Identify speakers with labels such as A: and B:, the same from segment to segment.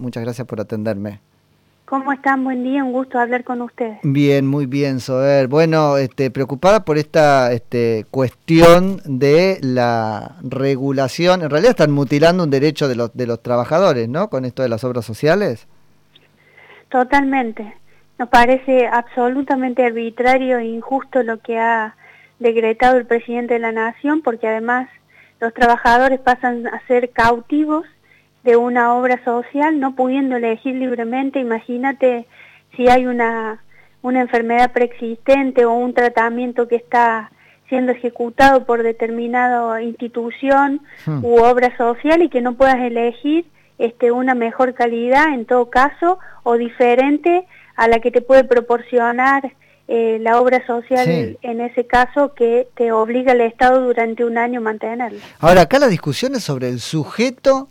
A: Muchas gracias por atenderme.
B: ¿Cómo están? Buen día, un gusto hablar con ustedes.
A: Bien, muy bien, Sober. Bueno, este, preocupada por esta este, cuestión de la regulación. En realidad están mutilando un derecho de los, de los trabajadores, ¿no? Con esto de las obras sociales.
B: Totalmente. Nos parece absolutamente arbitrario e injusto lo que ha decretado el presidente de la Nación, porque además los trabajadores pasan a ser cautivos de una obra social, no pudiendo elegir libremente. Imagínate si hay una, una enfermedad preexistente o un tratamiento que está siendo ejecutado por determinada institución hmm. u obra social y que no puedas elegir este, una mejor calidad en todo caso o diferente a la que te puede proporcionar eh, la obra social en ese caso que te obliga el Estado durante un año a mantenerla.
A: Ahora, acá la discusión es sobre el sujeto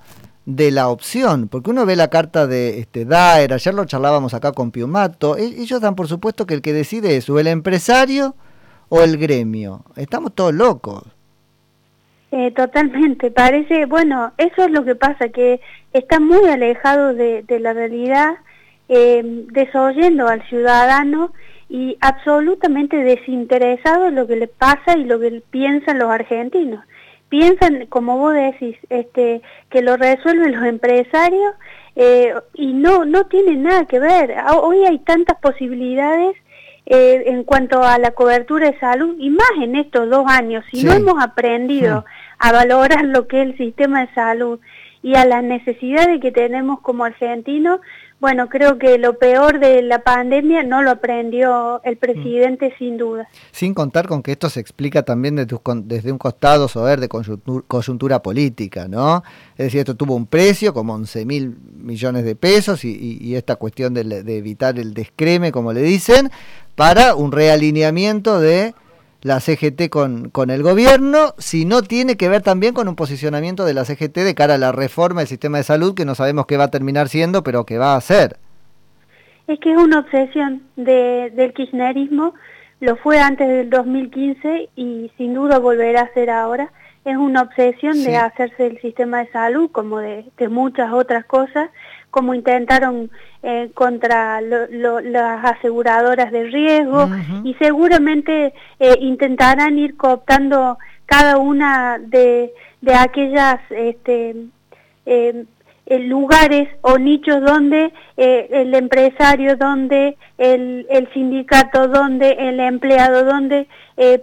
A: de la opción, porque uno ve la carta de este, Daer, ayer lo charlábamos acá con Piumato, e, ellos dan por supuesto que el que decide es o el empresario o el gremio. Estamos todos locos.
B: Eh, totalmente, parece, bueno, eso es lo que pasa, que está muy alejado de, la realidad, eh, desoyendo al ciudadano y absolutamente desinteresado en lo que le pasa y lo que piensan los argentinos piensan, como vos decís, este, que lo resuelven los empresarios eh, y no, no tiene nada que ver. Hoy hay tantas posibilidades eh, en cuanto a la cobertura de salud y más en estos dos años. Si no hemos aprendido a valorar lo que es el sistema de salud y a las necesidades que tenemos como argentinos, bueno, creo que lo peor de la pandemia no lo aprendió el presidente sin duda.
A: Sin contar con que esto se explica también desde, un costado sober de coyuntura, política, ¿no? Es decir, esto tuvo un precio como 11 mil millones de pesos y, esta cuestión de, de evitar el descreme, como le dicen, para un realineamiento de la CGT con, con el gobierno, si no tiene que ver también con un posicionamiento de la CGT de cara a la reforma del sistema de salud, que no sabemos qué va a terminar siendo, pero que va a ser.
B: Es que es una obsesión de, del kirchnerismo, lo fue antes del 2015 y sin duda volverá a ser ahora. Es una obsesión de hacerse el sistema de salud, como de, de muchas otras cosas, como intentaron eh, contra las aseguradoras de riesgo y seguramente eh, intentarán ir cooptando cada una de, de aquellas este, eh, lugares o nichos donde el empresario, donde el, el, sindicato, donde el empleado, donde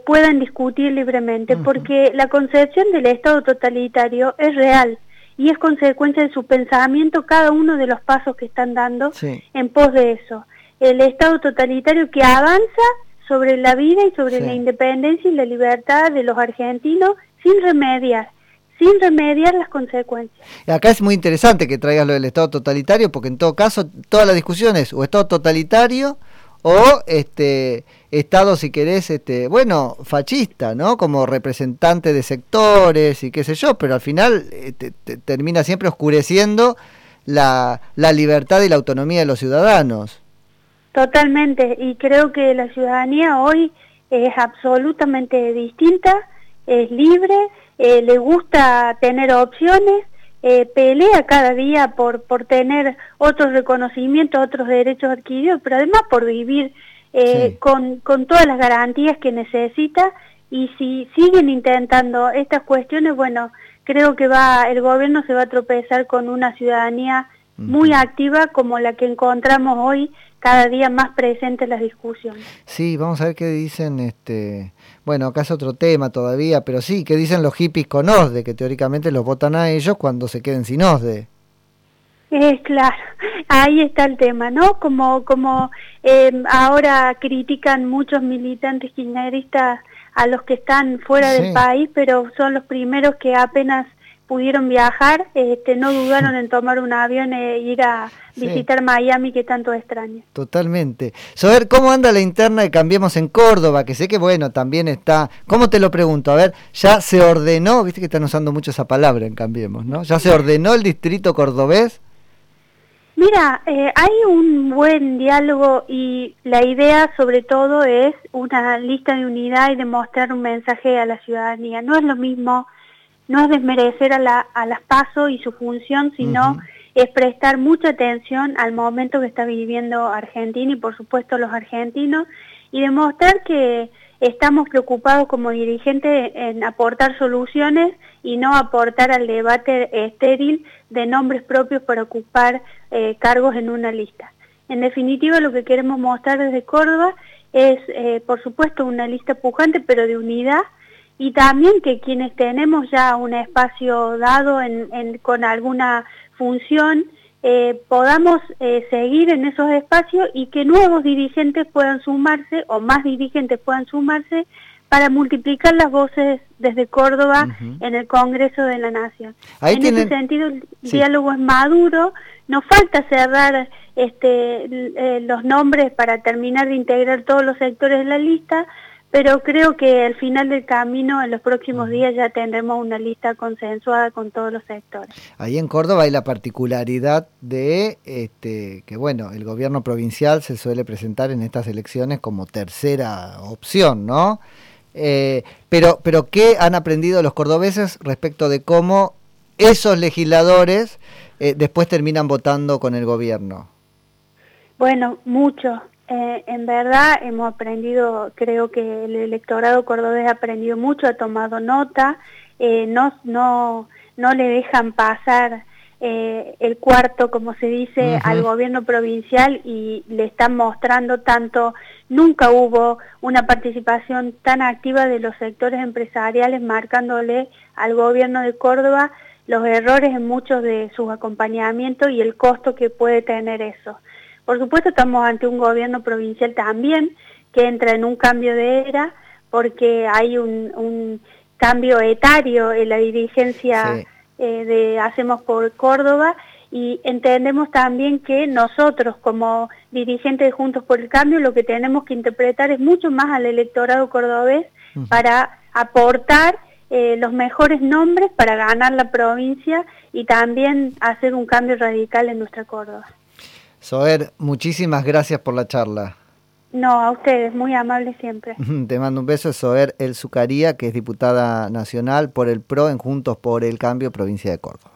B: puedan discutir libremente, porque la concepción del Estado totalitario es real y es consecuencia de su pensamiento cada uno de los pasos que están dando en pos de eso. El Estado totalitario que avanza sobre la vida y sobre la independencia y la libertad de los argentinos sin remediar sin remediar las consecuencias.
A: Acá es muy interesante que traigas lo del Estado totalitario, porque en todo caso, todas las discusiones o Estado totalitario o este Estado, si querés, este, bueno, fascista, ¿no? Como representante de sectores y qué sé yo, pero al final eh, termina siempre oscureciendo la, la libertad y la autonomía de los ciudadanos.
B: Totalmente, y creo que la ciudadanía hoy es absolutamente distinta, es libre, eh, le gusta tener opciones eh, pelea cada día por, por tener otros reconocimientos, otros derechos adquiridos, pero además por vivir eh, con, con todas las garantías que necesita. Y si siguen intentando estas cuestiones, bueno, creo que va el gobierno se va a tropezar con una ciudadanía muy activa como la que encontramos hoy cada día más presente en las discusiones.
A: Sí, vamos a ver qué dicen este bueno, acá es otro tema todavía, pero sí, ¿qué dicen los hippies con OSDE? Que teóricamente los votan a ellos cuando se queden sin OSDE.
B: Es claro, ahí está el tema, ¿no? Como, como eh, ahora critican muchos militantes kirchneristas a los que están fuera del país, pero son los primeros que apenas pudieron viajar, este, no dudaron en tomar un avión e ir a visitar Miami que tanto extraña.
A: Totalmente. Saber cómo anda la interna de Cambiemos en Córdoba, que sé que bueno, también está, ¿cómo te lo pregunto? A ver, ya se ordenó, viste que están usando mucho esa palabra en Cambiemos, ¿no? ¿Ya se ordenó el distrito cordobés?
B: Mira, eh, hay un buen diálogo y la idea sobre todo es una lista de unidad y demostrar un mensaje a la ciudadanía. No es lo mismo no es desmerecer a, la, a las PASO y su función, sino es prestar mucha atención al momento que está viviendo Argentina y por supuesto los argentinos y demostrar que estamos preocupados como dirigentes en aportar soluciones y no aportar al debate estéril de nombres propios para ocupar eh, cargos en una lista. En definitiva, lo que queremos mostrar desde Córdoba es, eh, por supuesto, una lista pujante, pero de unidad, y también que quienes tenemos ya un espacio dado con alguna función, eh, podamos eh, seguir en esos espacios y que nuevos dirigentes puedan sumarse o más dirigentes puedan sumarse para multiplicar las voces desde Córdoba en el Congreso de la Nación. en ese sentido, el diálogo es maduro, nos falta cerrar este, eh, los nombres para terminar de integrar todos los sectores de la lista, pero creo que al final del camino, en los próximos días, ya tendremos una lista consensuada con todos los sectores.
A: Ahí en Córdoba hay la particularidad de este, que, bueno, el gobierno provincial se suele presentar en estas elecciones como tercera opción, ¿no? Eh, pero, pero, ¿qué han aprendido los cordobeses respecto de cómo esos legisladores eh, después terminan votando con el gobierno?
B: Bueno, mucho. Eh, en verdad hemos aprendido, creo que el electorado cordobés ha aprendido mucho, ha tomado nota, eh, no, no, no le dejan pasar eh, el cuarto, como se dice, al gobierno provincial y le están mostrando tanto, nunca hubo una participación tan activa de los sectores empresariales marcándole al gobierno de Córdoba los errores en muchos de sus acompañamientos y el costo que puede tener eso. Por supuesto estamos ante un gobierno provincial también que entra en un cambio de era porque hay un, cambio etario en la dirigencia eh, de Hacemos por Córdoba y entendemos también que nosotros como dirigentes de Juntos por el Cambio lo que tenemos que interpretar es mucho más al electorado cordobés para aportar eh, los mejores nombres para ganar la provincia y también hacer un cambio radical en nuestra Córdoba.
A: Soer, muchísimas gracias por la charla.
B: No, a ustedes, muy amable siempre.
A: Te mando un beso, Soer El Zucaría, que es diputada nacional por el PRO en Juntos por el Cambio, provincia de Córdoba.